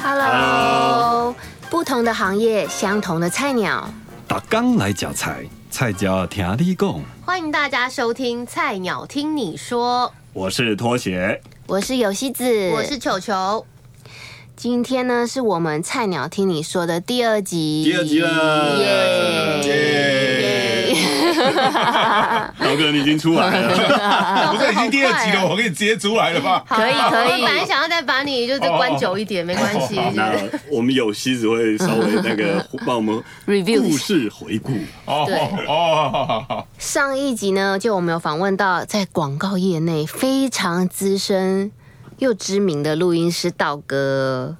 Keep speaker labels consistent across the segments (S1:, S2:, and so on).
S1: Hello，不同的行业，相同的菜鸟，
S2: 打刚来夹菜，菜椒听你讲。
S1: 欢迎大家收听《菜鸟听你说》，
S2: 我是拖鞋，
S1: 我是游戏子，
S3: 我是球球。
S1: 今天呢，是我们《菜鸟听你说》的第二集，
S2: 第二集了，耶！老哥，你已经出来了，
S4: 不是已经第二集了，我给你直接出来了吧？
S1: 可以可以。
S3: 我本来想要再把你就是关久一点，没关系。
S2: 那我们有西子会稍微那个 帮我们
S1: review
S2: 故事回顾。
S1: 哦哦，上一集呢，就我们有访问到在广告业内非常资深又知名的录音师道哥。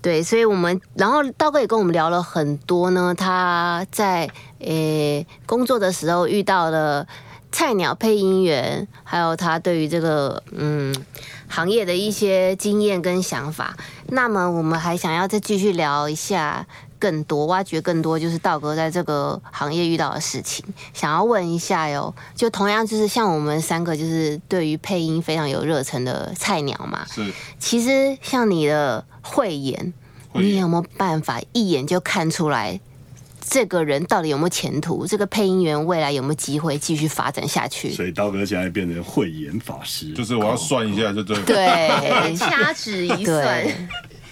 S1: 对，所以我们然后道哥也跟我们聊了很多呢，他在诶工作的时候遇到了菜鸟配音员，还有他对于这个嗯行业的一些经验跟想法。那么我们还想要再继续聊一下更多，挖掘更多，就是道哥在这个行业遇到的事情。想要问一下哟，就同样就是像我们三个，就是对于配音非常有热忱的菜鸟嘛。
S4: 是，
S1: 其实像你的。慧眼，你有没有办法一眼就看出来这个人到底有没有前途？这个配音员未来有没有机会继续发展下去？
S2: 所以刀哥现在变成慧眼法师，
S4: 就是我要算一下，就对。
S1: 对，
S3: 掐指一算，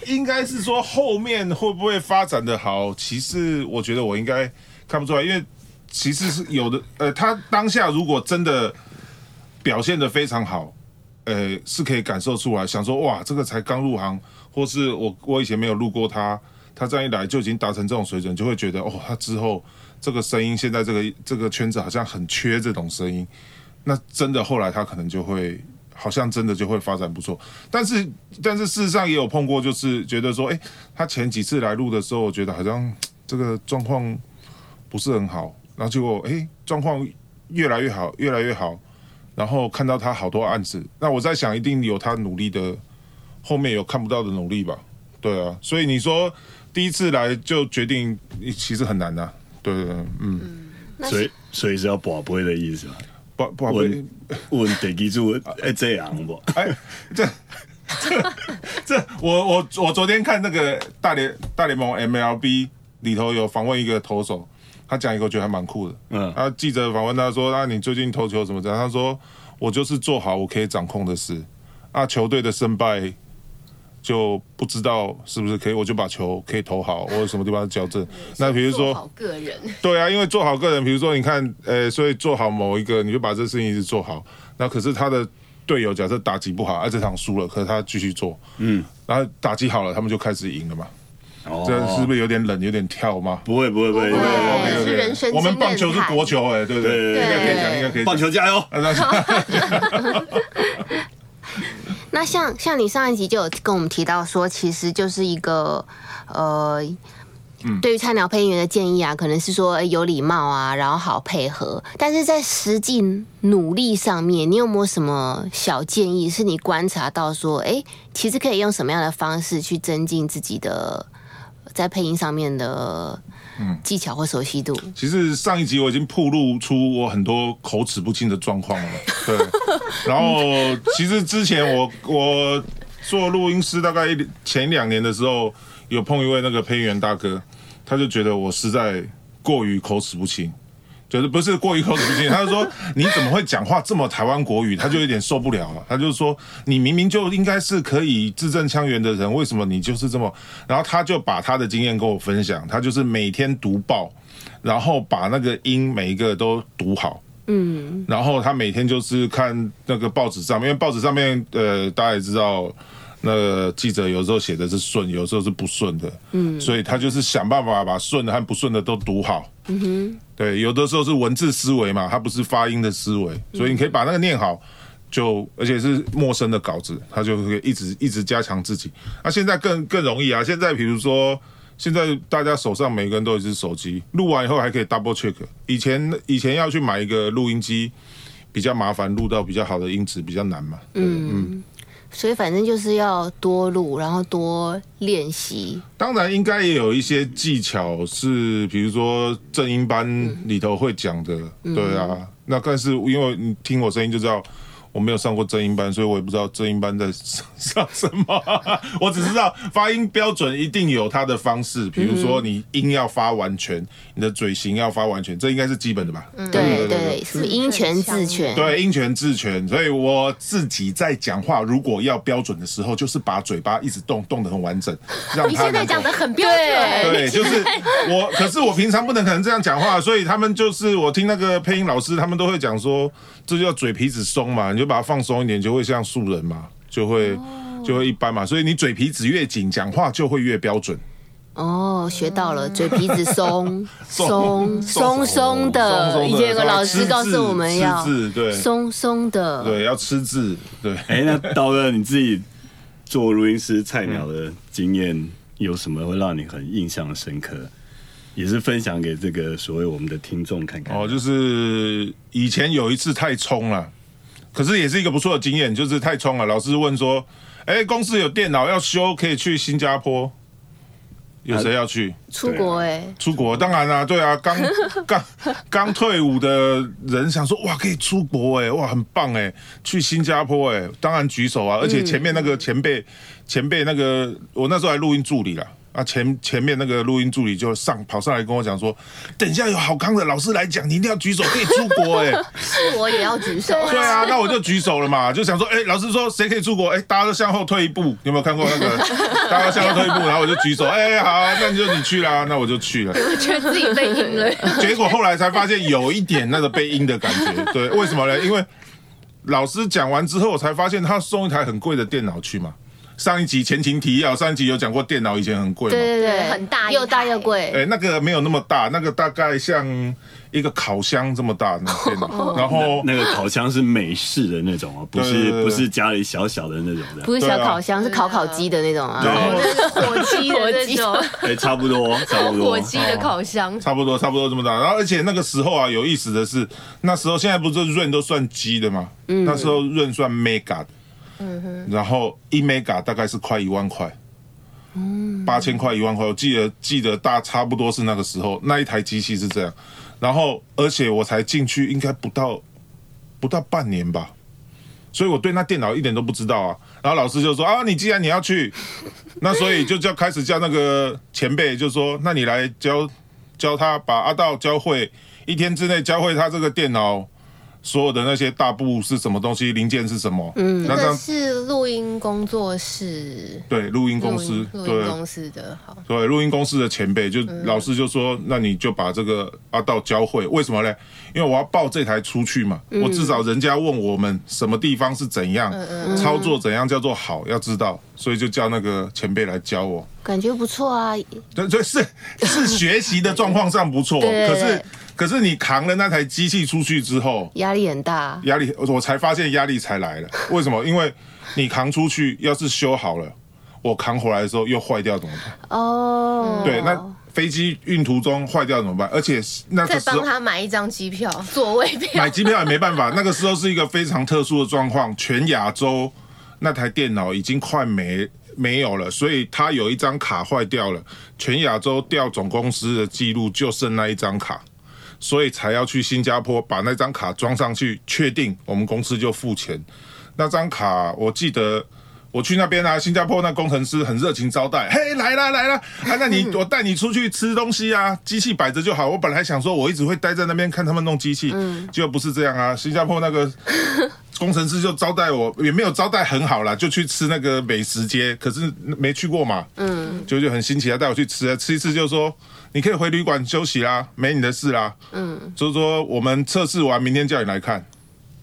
S4: 应该是说后面会不会发展的好？其实我觉得我应该看不出来，因为其实是有的。呃，他当下如果真的表现的非常好，呃，是可以感受出来，想说哇，这个才刚入行。或是我我以前没有录过他，他这样一来就已经达成这种水准，就会觉得哦，他之后这个声音现在这个这个圈子好像很缺这种声音，那真的后来他可能就会好像真的就会发展不错。但是但是事实上也有碰过，就是觉得说，哎，他前几次来录的时候，我觉得好像这个状况不是很好，然后结果哎状况越来越好，越来越好，然后看到他好多案子，那我在想，一定有他努力的。后面有看不到的努力吧？对啊，所以你说第一次来就决定，其实很难呐。对对，嗯，
S2: 所以所以是要保杯的意思嘛？
S4: 保保杯，
S2: 问第几组哎这样不？哎，
S4: 这这这，我我我昨天看那个大联大联盟 MLB 里头有访问一个投手，他讲一个我觉得还蛮酷的。嗯，他记者访问他说：“那你最近投球怎么样？”他说：“我就是做好我可以掌控的事。啊，球队的胜败。”就不知道是不是可以，我就把球可以投好，或者什么地方矫正。那比如说，
S3: 个人
S4: 对啊，因为做好个人，比如说你看，呃，所以做好某一个，你就把这事情一直做好。那可是他的队友假设打击不好，哎，这场输了，可是他继续做，嗯，然后打击好了，他们就开始赢了嘛。哦，这是不是有点冷，有点跳吗？
S2: 不会，不会，不会，
S3: 是人生。
S4: 我们棒球是国球，哎，对不对？应该可以讲，应该可以。
S2: 棒球加油！
S1: 那像像你上一集就有跟我们提到说，其实就是一个呃，对于菜鸟配音员的建议啊，可能是说有礼貌啊，然后好配合。但是在实际努力上面，你有没有什么小建议？是你观察到说，哎，其实可以用什么样的方式去增进自己的在配音上面的？技巧或熟悉度。
S4: 其实上一集我已经曝露出我很多口齿不清的状况了。对，然后其实之前我我做录音师大概前两年的时候，有碰一位那个配音员大哥，他就觉得我实在过于口齿不清。就是不是过于口齿不清，他就说你怎么会讲话这么台湾国语？他就有点受不了了。他就说你明明就应该是可以字正腔圆的人，为什么你就是这么？然后他就把他的经验跟我分享，他就是每天读报，然后把那个音每一个都读好。嗯，然后他每天就是看那个报纸上面，因为报纸上面呃大家也知道。那个记者有时候写的是顺，有时候是不顺的，嗯，所以他就是想办法把顺的和不顺的都读好，嗯哼，对，有的时候是文字思维嘛，它不是发音的思维，所以你可以把那个念好，就而且是陌生的稿子，它就会一直一直加强自己。那现在更更容易啊，现在比如说现在大家手上每个人都有一只手机，录完以后还可以 double check，以前以前要去买一个录音机比较麻烦，录到比较好的音质比较难嘛，嗯。嗯。
S1: 所以反正就是要多录，然后多练习。
S4: 当然应该也有一些技巧是，比如说正音班里头会讲的，对啊。那但是因为你听我声音就知道。我没有上过正音班，所以我也不知道正音班在 上什么。我只知道发音标准一定有它的方式，比如说你音要发完全，你的嘴型要发完全，这应该是基本的吧？
S1: 对对，什么音全字全？
S4: 对，音全字全。所以我自己在讲话，如果要标准的时候，就是把嘴巴一直动，动的很完整，
S3: 让你现在讲的很标准。
S4: 对，就是我。可是我平常不能可能这样讲话，所以他们就是我听那个配音老师，他们都会讲说，这叫嘴皮子松嘛。就把它放松一点，就会像素人嘛，就会就会一般嘛，所以你嘴皮子越紧，讲话就会越标准。
S1: 哦，学到了，嘴皮子松 松松松的。以前有个老师告诉我们要
S4: 字，对，
S1: 松松的，
S4: 对，要吃字，对。
S2: 哎，那刀哥你自己做录音师菜鸟的经验有什么会让你很印象深刻？也是分享给这个所谓我们的听众看看。
S4: 哦，就是以前有一次太冲了。可是也是一个不错的经验，就是太冲了。老师问说：“哎，公司有电脑要修，可以去新加坡，有谁要去？
S1: 出国哎，
S4: 出国当然啦，对啊，刚 刚刚退伍的人想说哇，可以出国哎，哇，很棒哎，去新加坡哎，当然举手啊。而且前面那个前辈，前辈那个，我那时候还录音助理了。”啊，前前面那个录音助理就上跑上来跟我讲说，等一下有好康的老师来讲，你一定要举手可以出国哎，
S3: 是我也要举手，
S4: 对啊，那我就举手了嘛，就想说，哎，老师说谁可以出国，哎，大家都向后退一步，有没有看过那个？大家向后退一步，然后我就举手，哎，好，那你就你去啦，那我就去了，
S3: 我觉得自己被阴了，
S4: 结果后来才发现有一点那个被阴的感觉，对，为什么呢？因为老师讲完之后，我才发现他送一台很贵的电脑去嘛。上一集前情提要，上一集有讲过电脑以前很贵，
S1: 对对对，
S3: 很大
S1: 又大又贵。
S4: 哎，那个没有那么大，那个大概像一个烤箱这么大那 电脑，然后
S2: 那个烤箱是美式的那种哦，不是不是家里小小的那种的，
S1: 不是小烤箱，是烤烤鸡的那种啊，
S3: 火鸡的那种，
S2: 哎，差不多差不多，
S3: 火鸡的烤箱，
S4: 差不多差不多这么大。然后而且那个时候啊，有意思的是，那时候现在不是润都算鸡的嘛，那时候润算 Mega。嗯哼，然后一 mega 大概是快一万块，嗯，八千块一万块，我记得记得大差不多是那个时候那一台机器是这样，然后而且我才进去应该不到不到半年吧，所以我对那电脑一点都不知道啊。然后老师就说啊，你既然你要去，那所以就叫开始叫那个前辈就说，那你来教教他把阿道教会，一天之内教会他这个电脑。所有的那些大部是什么东西，零件是什么？
S3: 嗯，那个是录音工作室。
S4: 对，录音公司，
S3: 录音公司的好。
S4: 对，录音公司的前辈就老师就说，那你就把这个阿道教会，为什么呢？因为我要报这台出去嘛，我至少人家问我们什么地方是怎样操作，怎样叫做好，要知道，所以就叫那个前辈来教我。
S1: 感觉不错啊，
S4: 对，对，是是学习的状况上不错，可是。可是你扛了那台机器出去之后，
S1: 压力很大。
S4: 压力，我才发现压力才来了。为什么？因为你扛出去，要是修好了，我扛回来的时候又坏掉怎么办？哦，对，那飞机运途中坏掉怎么办？而且那
S3: 再帮他买一张机票，座位票。
S4: 买机票也没办法。那个时候是一个非常特殊的状况，全亚洲那台电脑已经快没没有了，所以他有一张卡坏掉了，全亚洲调总公司的记录就剩那一张卡。所以才要去新加坡把那张卡装上去，确定我们公司就付钱。那张卡我记得我去那边啊，新加坡那工程师很热情招待，嘿，来啦来啦，啊，那你我带你出去吃东西啊，机器摆着就好。我本来想说我一直会待在那边看他们弄机器，结果不是这样啊。新加坡那个 工程师就招待我，也没有招待很好啦，就去吃那个美食街，可是没去过嘛，嗯，就就很新奇啊，带我去吃啊，吃一次就说。你可以回旅馆休息啦，没你的事啦。嗯，就是说我们测试完，明天叫你来看。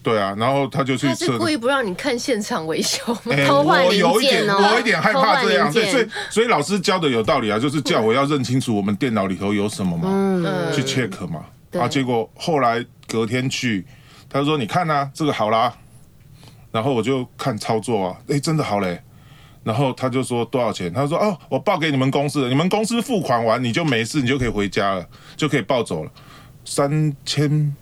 S4: 对啊，然后他就去。
S3: 他是故意不让你看现场维修，
S1: 偷换零件哦。
S4: 我有一点，我有一点害怕这样。对，所以所以老师教的有道理啊，就是叫我要认清楚我们电脑里头有什么嘛，去 check 嘛。啊，结果后来隔天去，他说你看啊，这个好啦。然后我就看操作啊，哎，真的好嘞。然后他就说多少钱？他说哦，我报给你们公司，你们公司付款完你就没事，你就可以回家了，就可以抱走了。三千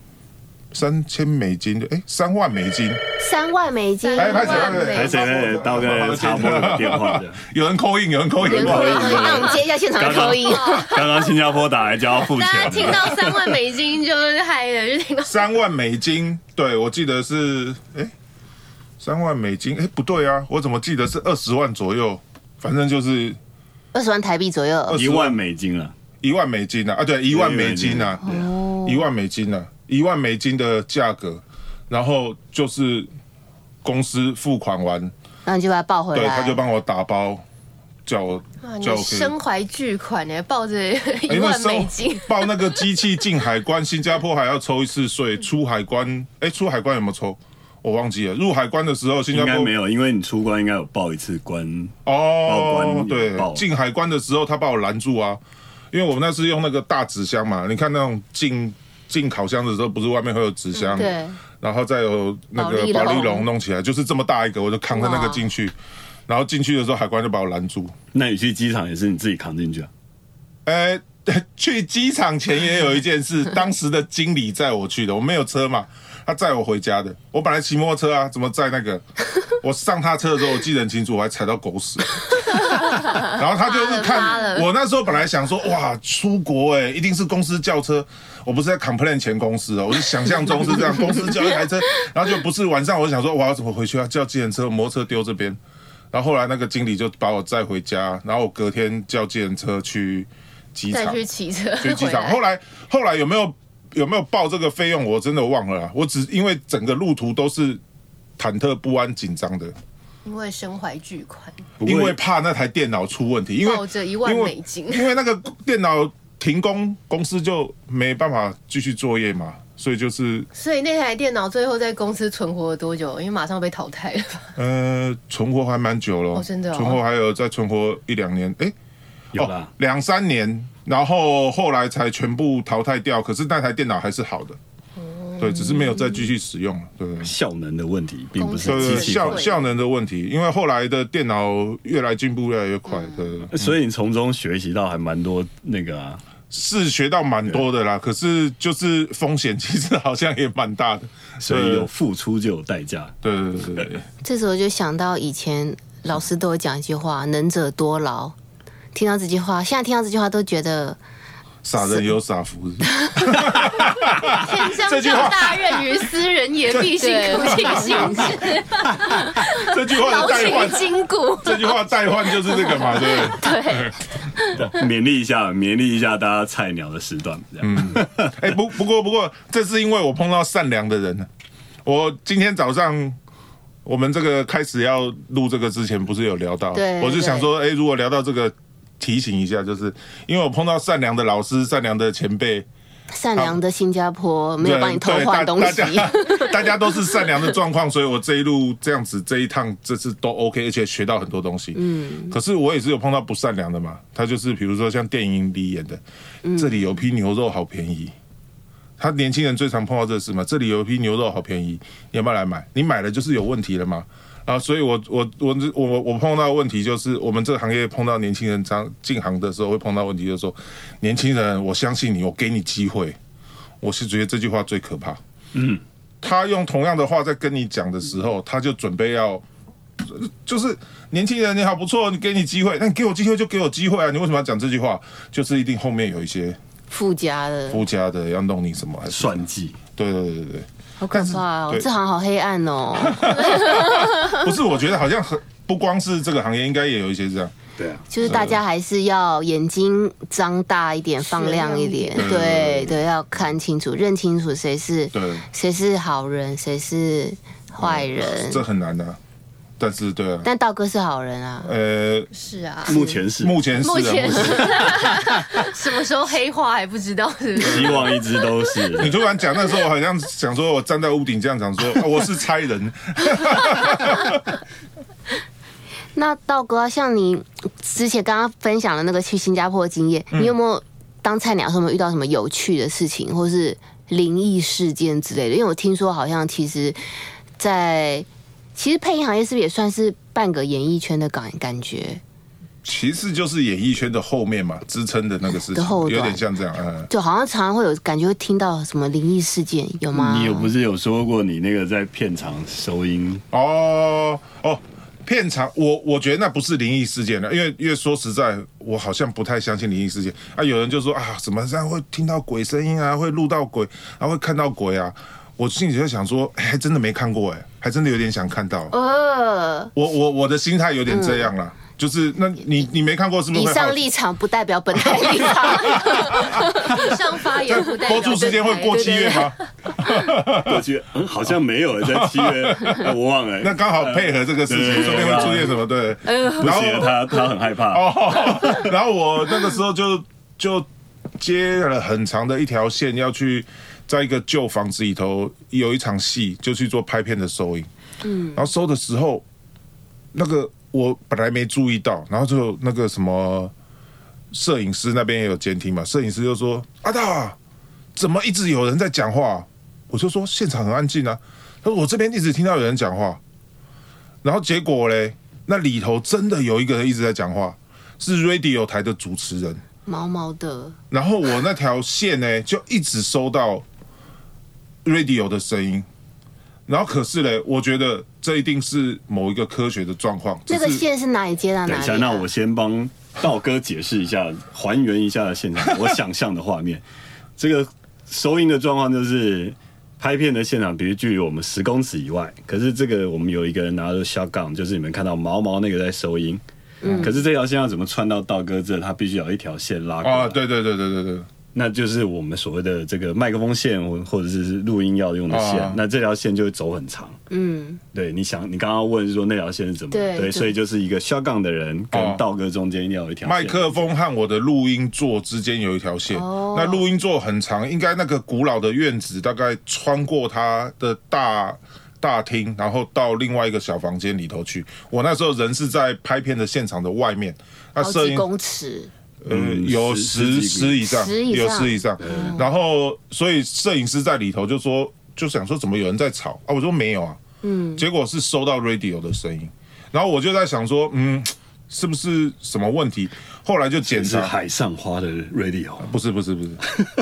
S4: 三千美金的，哎，三万美金，
S1: 三万美金，
S4: 哎，拍谁？
S2: 拍谁？呢？刀哥插播电话的，
S4: 有人扣印，有人扣印，
S1: 有人扣印，那我们接一下现场扣印。
S2: 刚刚新加坡打来就要付钱，大
S3: 家听到三万美金就是嗨了，就听到
S4: 三万美金，对我记得是，哎，三万美金，哎，不对啊，我怎么记得是二十万左右？反正就是
S1: 二十万台币左右，
S2: 一万美金啊，
S4: 一万美金啊，啊，对，一万美金啊，一万美金啊。一万美金的价格，然后就是公司付款完，
S1: 那你就把它抱回来，
S4: 对，他就帮我打包，叫我
S3: 叫身怀巨款呢，抱着一万美金，
S4: 报那个机器进海关，新加坡还要抽一次税，出海关，哎，出海关有没有抽？我忘记了，入海关的时候，新加坡
S2: 没有，因为你出关应该有报一次关
S4: 哦，报关对，进海关的时候他把我拦住啊，因为我们那是用那个大纸箱嘛，你看那种进。进烤箱的时候，不是外面会有纸箱，
S1: 对，
S4: 然后再有那个保利龙弄起来，就是这么大一个，我就扛着那个进去，然后进去的时候，海关就把我拦住。
S2: 那你去机场也是你自己扛进去啊？
S4: 呃，去机场前也有一件事，当时的经理载我去的，我没有车嘛。他载我回家的，我本来骑摩托车啊，怎么载那个？我上他车的时候，我记得很清楚，我还踩到狗屎。然后他就是看我那时候本来想说，哇，出国哎，一定是公司叫车。我不是在 complain 前公司哦，我是想象中是这样，公司叫一台车，然后就不是晚上，我就想说，我要怎么回去啊？叫计程车，摩托车丢这边。然后后来那个经理就把我载回家，然后我隔天叫计程车去机场，
S3: 再去骑车
S4: 去机场。后来后来有没有？有没有报这个费用？我真的忘了。我只因为整个路途都是忐忑不安、紧张的。
S3: 因为身怀巨款，
S4: 因为怕那台电脑出问题，因为
S3: 抱着一万美金，
S4: 因为那个电脑停工，公司就没办法继续作业嘛，所以就是。
S3: 所以那台电脑最后在公司存活了多久？因为马上被淘汰了。
S4: 呃，存活还蛮久了，
S3: 真的，
S4: 存活还有再存活一两年，哎，
S2: 有了
S4: 两三年。然后后来才全部淘汰掉，可是那台电脑还是好的，对，只是没有再继续使用，对
S2: 效能的问题，并不是
S4: 效效能的问题，因为后来的电脑越来进步越来越快，对。
S2: 所以你从中学习到还蛮多那个啊，
S4: 是学到蛮多的啦。可是就是风险其实好像也蛮大的，
S2: 所以有付出就有代价。
S4: 对对对对。
S1: 这时候就想到以前老师都有讲一句话：“能者多劳。”听到这句话，现在听到这句话都觉得
S4: 傻人有傻福。
S3: 天将降大任于斯人也，必辛苦其心
S4: 志。这句话的代换，
S3: 筋骨。
S4: 这句话代换就是这个嘛，对不
S1: 对？
S2: 对，勉励一下，勉励一下大家菜鸟的时段，这样。
S4: 嗯，哎，不，不过，不过，这是因为我碰到善良的人。我今天早上。我们这个开始要录这个之前，不是有聊到？
S1: 对，
S4: 我就想说，哎，如果聊到这个，提醒一下，就是因为我碰到善良的老师、善良的前辈、
S1: 善良的新加坡，没有帮你偷换东西，
S4: 大家都是善良的状况，所以我这一路这样子，这一趟这次都 OK，而且学到很多东西。嗯，可是我也是有碰到不善良的嘛，他就是比如说像电影里演的，这里有批牛肉好便宜。他年轻人最常碰到这事嘛？这里有一批牛肉好便宜，你要不要来买？你买了就是有问题了嘛？啊，所以我我我我我碰到问题就是，我们这个行业碰到年轻人刚进行的时候会碰到问题，就是说，年轻人，我相信你，我给你机会。我是觉得这句话最可怕。嗯，他用同样的话在跟你讲的时候，他就准备要，就是年轻人你好不错，你给你机会，那你给我机会就给我机会啊！你为什么要讲这句话？就是一定后面有一些。
S1: 附加的，
S4: 附加的要弄你什么？
S2: 算计？
S4: 对对对对对，
S1: 好可怕哦！这行好黑暗哦。
S4: 不是，我觉得好像很不光是这个行业，应该也有一些这样。
S2: 对啊，
S1: 就是大家还是要眼睛张大一点，放亮一点。对对，要看清楚，认清楚谁是
S4: 对，
S1: 谁是好人，谁是坏人。
S4: 这很难的。但是对啊，
S1: 但道哥是好人啊。
S3: 呃，是啊，
S2: 目前是，
S4: 目前是，
S3: 目前是。什么时候黑化还不知道，是？
S2: 希望一直都是。
S4: 你突然讲那时候，好像想说我站在屋顶这样讲说，我是差人。
S1: 那道哥，像你之前刚刚分享的那个去新加坡的经验，你有没有当菜鸟时候遇到什么有趣的事情，或是灵异事件之类的？因为我听说好像其实，在其实配音行业是不是也算是半个演艺圈的感感觉？
S4: 其实就是演艺圈的后面嘛，支撑的那个事情，有点像这样。嗯，
S1: 就好像常常会有感觉会听到什么灵异事件，有吗？
S2: 你有不是有说过你那个在片场收音？
S4: 哦哦，片场，我我觉得那不是灵异事件了，因为因为说实在，我好像不太相信灵异事件啊。有人就说啊，怎么这样会听到鬼声音啊，会录到鬼，然后会看到鬼啊。我心里就想说，哎，还真的没看过哎，还真的有点想看到。
S1: 呃，
S4: 我我我的心态有点这样了。就是那你你没看过是不是？
S1: 以上立场不代表本台立场。
S3: 以 上发言不代表。
S4: 播出时间会过七月吗？
S2: 过七月，嗯，好像没有在七月，我忘了。
S4: 那刚好配合这个事情，说不定会出现什么？对。
S2: 然后他他很害怕。
S4: 哦。然后我那个时候就就接了很长的一条线，要去在一个旧房子里头有一场戏，就去做拍片的收音。嗯。然后收的时候，那个。我本来没注意到，然后就那个什么摄影师那边也有监听嘛，摄影师就说：“阿大，怎么一直有人在讲话？”我就说：“现场很安静啊。”他说：“我这边一直听到有人讲话。”然后结果嘞，那里头真的有一个人一直在讲话，是 radio 台的主持人，
S1: 毛毛的。
S4: 然后我那条线呢，就一直收到 radio 的声音。然后可是嘞，我觉得这一定是某一个科学的状况。
S1: 这个线是哪里接到哪里？
S2: 等一下，那我先帮道哥解释一下，还原一下现场 我想象的画面。这个收音的状况就是拍片的现场，比如距离我们十公尺以外，可是这个我们有一个人拿着 shotgun，就是你们看到毛毛那个在收音。嗯。可是这条线要怎么串到道哥这？他必须有一条线拉过来。啊，
S4: 对对对对对对。
S2: 那就是我们所谓的这个麦克风线，或或者是录音要用的线。那这条线就会走很长。嗯，对，你想，你刚刚问说那条线是怎么？对，所以就是一个肖杠的人跟道哥中间一定要有一条
S4: 麦克风和我的录音座之间有一条线。那录音座很长，应该那个古老的院子大概穿过它的大大厅，然后到另外一个小房间里头去。我那时候人是在拍片的现场的外面，
S1: 那摄影公尺。
S4: 嗯，有十十以上，有十以上。然后，所以摄影师在里头就说，就想说怎么有人在吵啊？我说没有啊。嗯。结果是收到 radio 的声音，然后我就在想说，嗯，是不是什么问题？后来就检查
S2: 海上花的 radio，
S4: 不是不是不是，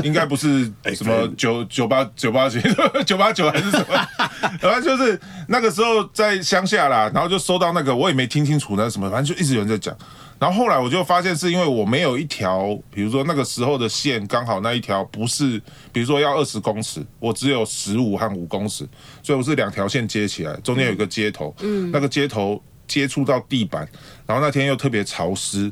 S4: 应该不是 什么九九八九八九 九八九还是什么？然后就是那个时候在乡下啦，然后就收到那个，我也没听清楚那什么，反正就一直有人在讲。然后后来我就发现，是因为我没有一条，比如说那个时候的线刚好那一条不是，比如说要二十公尺，我只有十五和五公尺，所以我是两条线接起来，中间有一个接头，嗯，那个接头接触到地板，然后那天又特别潮湿，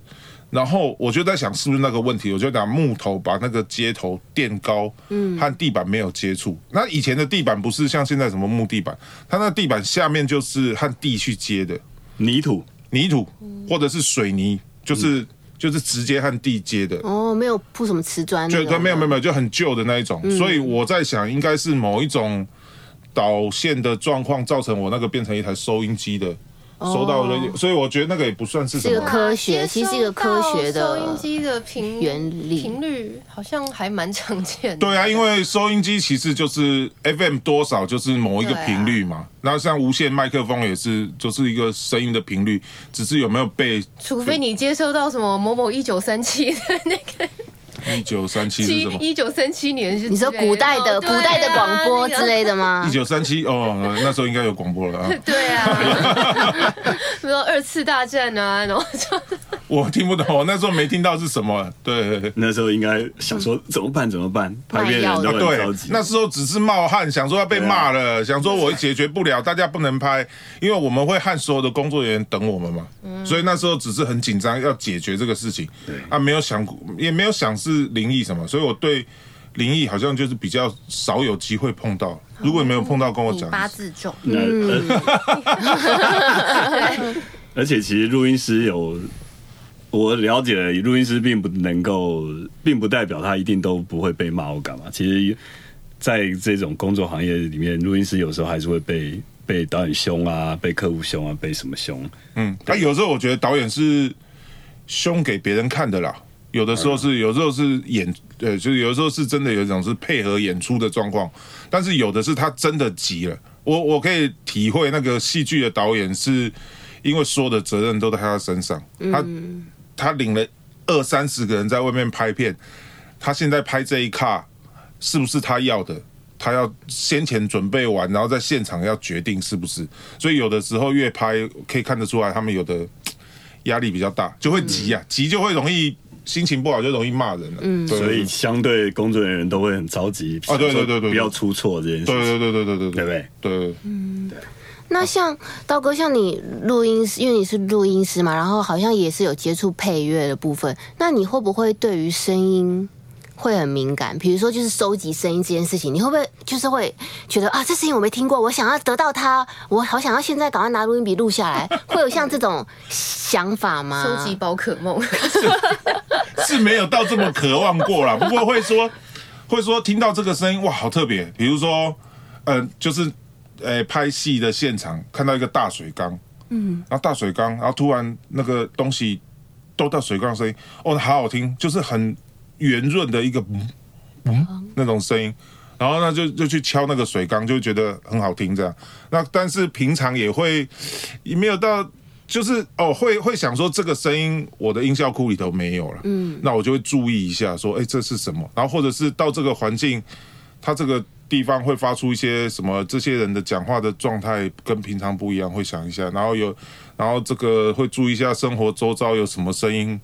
S4: 然后我就在想是不是那个问题，我就拿木头把那个接头垫高，嗯，和地板没有接触。那以前的地板不是像现在什么木地板，它那地板下面就是和地去接的
S2: 泥土。
S4: 泥土或者是水泥，就是就是直接和地接的
S1: 哦，没有铺什么瓷砖，
S4: 就没有没有没有，就很旧的那一种。所以我在想，应该是某一种导线的状况造成我那个变成一台收音机的。收到了，所以我觉得那个也不算是什么
S1: 科学，其实是一个科学的
S3: 收音机的频
S1: 原理
S3: 频率，好像还蛮常见的。
S4: 对啊，因为收音机其实就是 FM 多少就是某一个频率嘛，然后像无线麦克风也是就是一个声音的频率，只是有没有被，
S3: 除非你接收到什么某某一九三七的那个。
S4: 一九三七是什么？
S3: 一九三七年是
S1: 你说古代的古代的广播之类的吗？
S4: 一九三七哦，那时候应该有广播了啊。
S3: 对啊，比如说二次大战啊，然后
S4: 我听不懂，那时候没听到是什么。对，
S2: 那时候应该想说怎么办？怎么办？拍片人都很着急。
S4: 那时候只是冒汗，想说要被骂了，想说我解决不了，大家不能拍，因为我们会和所有的工作人员等我们嘛。所以那时候只是很紧张，要解决这个事情。对啊，没有想，也没有想是。是灵异什么？所以我对灵异好像就是比较少有机会碰到。如果你没有碰到，跟我讲。
S3: 八字重。
S2: 而且其实录音师有我了解，录音师并不能够，并不代表他一定都不会被骂或干嘛。其实，在这种工作行业里面，录音师有时候还是会被被导演凶啊，被客户凶啊，被什么凶。
S4: 嗯，他有时候我觉得导演是凶给别人看的啦。有的时候是，有时候是演，对，就是有的时候是真的有一种是配合演出的状况，但是有的是他真的急了。我我可以体会那个戏剧的导演是因为所有的责任都在他身上，他他领了二三十个人在外面拍片，他现在拍这一卡是不是他要的？他要先前准备完，然后在现场要决定是不是。所以有的时候越拍可以看得出来，他们有的 压力比较大，就会急啊，急就会容易心情不好，就容易骂人了。嗯，
S2: 所以相对工作人员都会很着急
S4: 啊，对对对对，
S2: 不要出错这件事。
S4: 对对对对对对，
S2: 对不对？
S4: 对，
S1: 嗯，对。那像刀哥，像你录音师，因为你是录音师嘛，然后好像也是有接触配乐的部分，那你会不会对于声音？会很敏感，比如说就是收集声音这件事情，你会不会就是会觉得啊，这声音我没听过，我想要得到它，我好想要现在赶快拿录音笔录下来，会有像这种想法吗？
S3: 收集宝可梦
S4: 是没有到这么渴望过啦，不过会说会说听到这个声音哇，好特别。比如说，嗯，就是呃拍戏的现场看到一个大水缸，嗯，然后大水缸，然后突然那个东西都到水缸声音，哦，好好听，就是很。圆润的一个嗯那种声音，然后呢就就去敲那个水缸，就觉得很好听这样。那但是平常也会也没有到，就是哦会会想说这个声音我的音效库里头没有了，嗯，那我就会注意一下说，哎这是什么？然后或者是到这个环境，它这个地方会发出一些什么？这些人的讲话的状态跟平常不一样，会想一下。然后有然后这个会注意一下生活周遭有什么声音。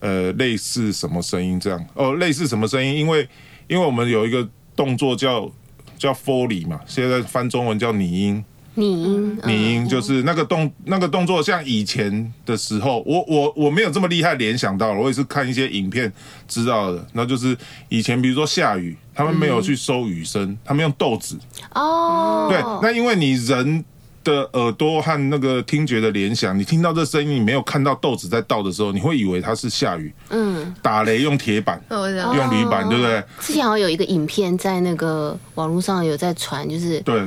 S4: 呃，类似什么声音这样？哦，类似什么声音？因为因为我们有一个动作叫叫 Foley 嘛，现在翻中文叫拟音。
S1: 拟音，
S4: 拟音就是那个动那个动作，像以前的时候，我我我没有这么厉害联想到了，我也是看一些影片知道的。那就是以前比如说下雨，他们没有去收雨声，他们用豆子。
S1: 哦，
S4: 对，那因为你人。的耳朵和那个听觉的联想，你听到这声音，你没有看到豆子在倒的时候，你会以为它是下雨。嗯，打雷用铁板，用铝板，对不对？
S1: 之前好像有一个影片在那个网络上有在传，就是
S4: 对。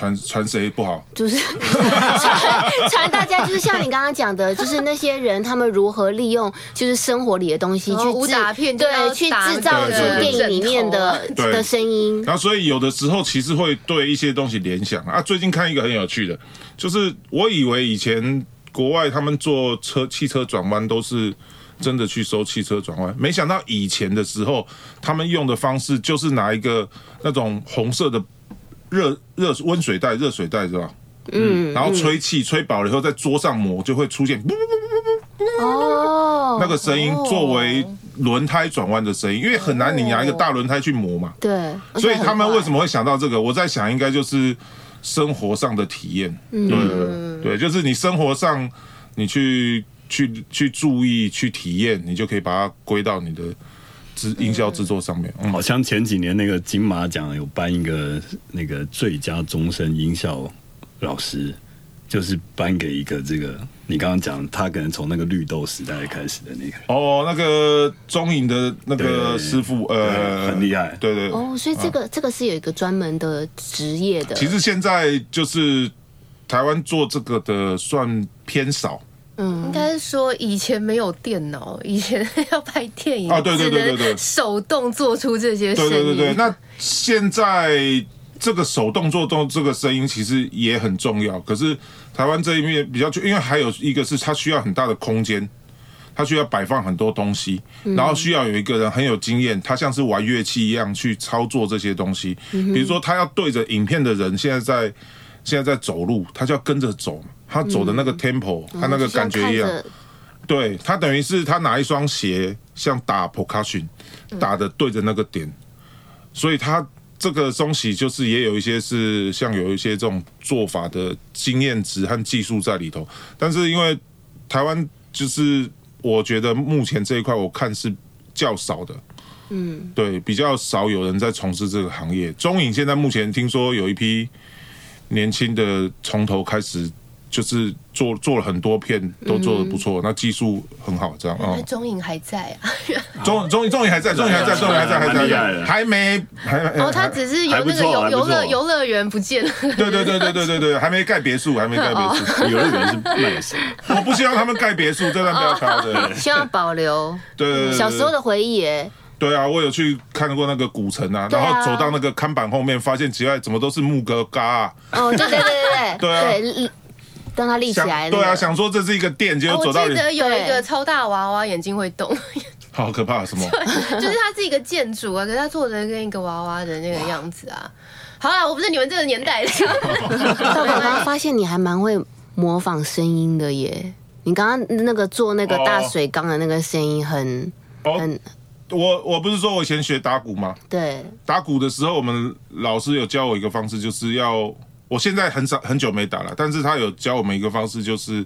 S4: 传传谁不好？
S1: 就是 传传大家，就是像你刚刚讲的，就是那些人他们如何利用就是生活里的东西去
S3: 武打片，
S1: 对，去制造出电影里面的 的声音。
S4: 然后所以有的时候其实会对一些东西联想啊。最近看一个很有趣的，就是我以为以前国外他们做车汽车转弯都是真的去收汽车转弯，没想到以前的时候他们用的方式就是拿一个那种红色的。热热温水袋，热水袋是吧？嗯，然后吹气，吹饱了以后在桌上磨，就会出现 哦，那个声音作为轮胎转弯的声音，因为很难你拿一个大轮胎去磨嘛。
S1: 对，
S4: 所以他们为什么会想到这个？我在想，应该就是生活上的体验。对对，就是你生活上你去去去注意去体验，你就可以把它归到你的。音效制作上面，
S2: 好像前几年那个金马奖有颁一个那个最佳终身音效老师，就是颁给一个这个你刚刚讲他可能从那个绿豆时代开始的那个
S4: 哦，那个中影的那个师傅，呃，
S2: 很厉害，
S4: 对对
S1: 哦，所以这个这个是有一个专门的职业的。
S4: 其实现在就是台湾做这个的算偏少。
S3: 嗯，应该是说以前没有电脑，以前要拍电影
S4: 啊，对对对对对，
S3: 手动做出这些声音。
S4: 对对对对，那现在这个手动做动这个声音其实也很重要。可是台湾这一面比较，就因为还有一个是它需要很大的空间，它需要摆放很多东西，然后需要有一个人很有经验，他像是玩乐器一样去操作这些东西。比如说他要对着影片的人，现在在现在在走路，他就要跟着走。他走的那个 tempo，他那个感觉一样，对他等于是他拿一双鞋，像打 percussion，打的对着那个点，所以他这个东西就是也有一些是像有一些这种做法的经验值和技术在里头，但是因为台湾就是我觉得目前这一块我看是较少的，嗯，对，比较少有人在从事这个行业。中影现在目前听说有一批年轻的从头开始。就是做做了很多片，都做的不错，那技术很好，这样啊。
S3: 中影还在啊？
S4: 中中中影还在，中影还在，中影还在，还在，还没还
S3: 哦，他只是有那个游游乐游乐园不见了。
S4: 对对对对对对对，还没盖别墅，还没盖别墅，
S2: 游乐园是卖谁？
S4: 我不希望他们盖别墅，这段不要敲的。
S1: 希望保留
S4: 对
S1: 小时候的回忆。
S4: 对啊，我有去看过那个古城啊，然后走到那个看板后面，发现奇怪，怎么都是木格嘎啊？
S1: 哦，对对对对对，对。让 它立起来
S4: 对啊，想说这是一个店，结果走到你，
S3: 记得有一
S1: 对
S3: 个超大娃娃眼睛会动，
S4: 好可怕，什么？
S3: 就是它是一个建筑啊，可是它做的跟一个娃娃的那个样子啊。好啦，我不是你们这个年代的，
S1: 但我刚刚发现你还蛮会模仿声音的耶。你刚刚那个做那个大水缸的那个声音很
S4: 哦，
S1: 很
S4: 我我不是说我以前学打鼓吗？
S1: 对，
S4: 打鼓的时候，我们老师有教我一个方式，就是要我现在很少很久没打了，但是他有教我们一个方式，就是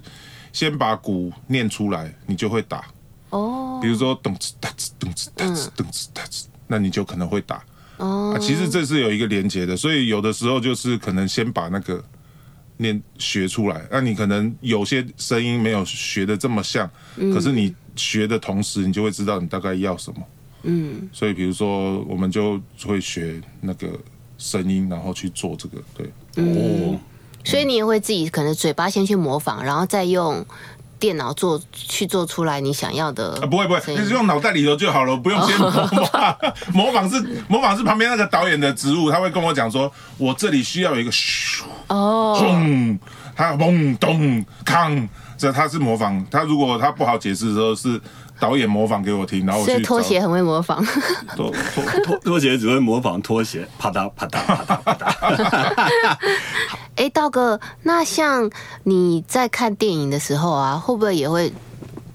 S4: 先把鼓念出来，你就会打。
S1: 哦
S4: 比如说咚哧哒哧咚哧哒哧咚哧哒哧，那你就可能会打。
S1: 哦
S4: 啊，其实这是有一个连接的，所以有的时候就是可能先把那个念学出来，那你可能有些声音没有学的这么像，可是你学的同时，你就会知道你大概要什么。
S1: 嗯，
S4: 所以比如说，我们就会学那个声音，然后去做这个，对。
S2: 哦，
S1: 所以你也会自己可能嘴巴先去模仿，然后再用电脑做去做出来你想要的
S4: 啊，不会不会，
S1: 声音
S4: 就是用脑袋里头就好了，不用先 模仿。模仿是模仿是旁边那个导演的职务，他会跟我讲说，我这里需要有一个咻
S1: 哦，
S4: 轰，他嘣咚康，这他是模仿。他如果他不好解释的时候，是导演模仿给我听，然后我
S1: 所以
S4: 去
S1: 拖鞋很会模仿。
S4: 拖拖
S2: 拖拖鞋只会模仿拖鞋，啪嗒啪嗒啪嗒啪嗒。
S1: 哎，道哥，那像你在看电影的时候啊，会不会也会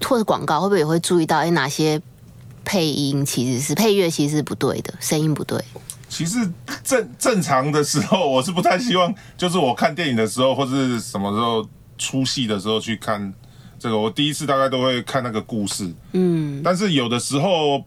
S1: 或者广告，会不会也会注意到哎哪些配音其实是配乐其实是不对的，声音不对？
S4: 其实正正常的时候，我是不太希望，就是我看电影的时候，或者是什么时候出戏的时候去看这个。我第一次大概都会看那个故事，
S1: 嗯，
S4: 但是有的时候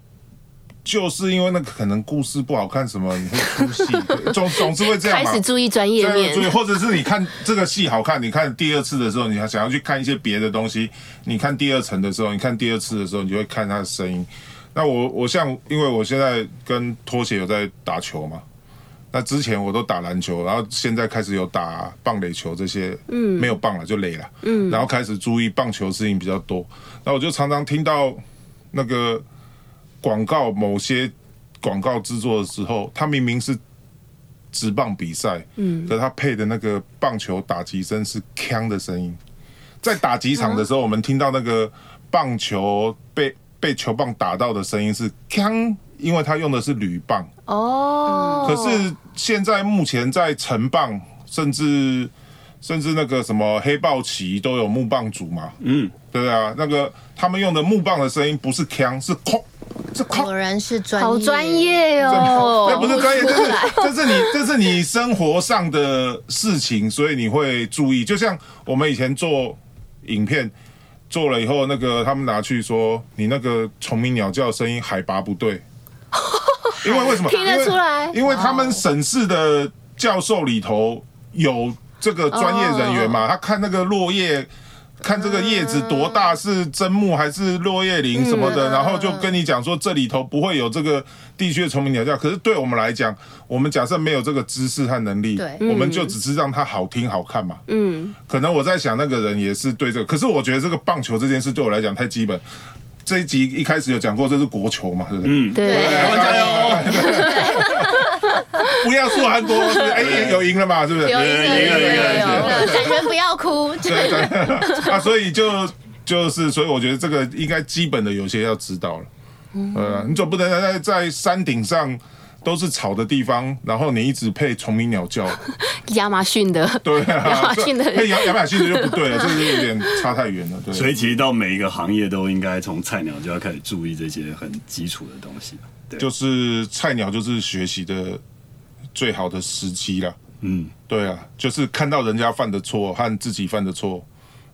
S4: 就是因为那个可能故事不好看，什么你会出戏，总总是会这样嘛
S1: 开始。注意专业面
S4: 对对，或者是你看这个戏好看，你看第二次的时候，你还想要去看一些别的东西。你看第二层的时候，你看第二次的时候，你就会看它的声音。那我我像，因为我现在跟拖鞋有在打球嘛，那之前我都打篮球，然后现在开始有打棒垒球这些，嗯，没有棒了就垒了，嗯，然后开始注意棒球事情比较多，那我就常常听到那个广告，某些广告制作的时候，他明明是直棒比赛，嗯，可是它配的那个棒球打击声是锵的声音，在打击场的时候，我们听到那个棒球被被球棒打到的声音是锵，因为他用的是铝棒。
S1: 哦，
S4: 可是现在目前在城棒，甚至甚至那个什么黑豹旗都有木棒组嘛，
S2: 嗯，
S4: 对不对啊？那个他们用的木棒的声音不是锵，是空，是空。
S3: 果然是专
S1: 好专业哦，
S4: 这 不是专业，这是这是你这是你生活上的事情，所以你会注意。就像我们以前做影片做了以后，那个他们拿去说你那个虫鸣鸟叫声音海拔不对，因为为什么
S1: 听得出来
S4: 因为他们省市的教授里头有这个专业人员嘛，他看那个落叶。看这个叶子多大，是真木还是落叶林什么的，然后就跟你讲说这里头不会有这个地区的虫鸣鸟叫。可是对我们来讲，我们假设没有这个知识和能力，
S3: 对
S4: 我们就只是让它好听好看嘛。
S1: 嗯，
S4: 可能我在想那个人也是对这个，可是我觉得这个棒球这件事对我来讲太基本。这一集一开始有讲过，这是国球嘛，对不对？
S2: 嗯，
S1: 对，
S2: 台湾加油！
S4: 不要输韩国，哎，有赢了嘛，是不是？
S3: 有
S2: 赢了赢了赢了赢了。
S3: 感觉不要哭，
S4: 对对。啊，所以就就是，所以我觉得这个应该基本的有些要知道了。呃，你总不能在在山顶上都是草的地方，然后你一直配虫鸣鸟叫，
S1: 亚马逊的，
S4: 对啊，
S1: 亚马逊的
S4: 配亚 亚马逊的就不对了，这是有点差太远了。对，
S2: 所以其实到每一个行业都应该从菜鸟就要开始注意这些很基础的东西。对，
S4: 就是菜鸟就是学习的最好的时机啦。
S2: 嗯，
S4: 对啊，就是看到人家犯的错和自己犯的错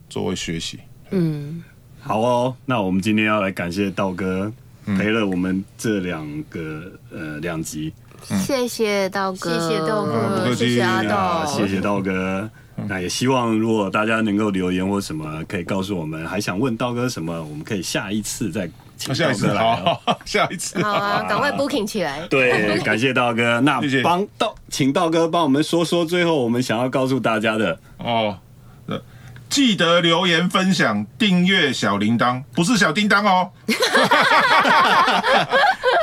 S4: 作为学习。
S1: 嗯，
S2: 好哦，那我们今天要来感谢道哥陪了我们这两个呃两集
S1: 谢谢道哥，
S3: 谢谢道哥，
S4: 客气
S3: 谢谢阿
S2: 啊，
S3: 道，
S2: 谢谢道哥。那也希望如果大家能够留言或什么，可以告诉我们，还想问道哥什么，我们可以下一次再请道
S4: 下次
S2: 哥来
S4: 下一次
S3: 好啊，赶快 booking 起来。
S2: 对，感谢道哥。那帮道，请道哥帮我们说说最后我们想要告诉大家的。
S4: 哦。呃记得留言分享、订阅小铃铛，不是小叮当哦。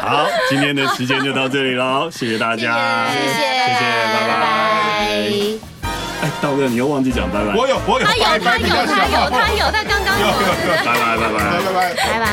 S2: 好，今天的时间就到这里喽，谢谢大家，
S1: 谢谢，
S2: 谢谢，拜拜。
S1: 拜。
S2: 哎，道哥，你又忘记讲拜拜。
S4: 我有，我有，
S3: 他有，他有，他有，他有，他刚刚有。
S2: 拜拜拜拜
S4: 拜拜。
S1: 拜拜。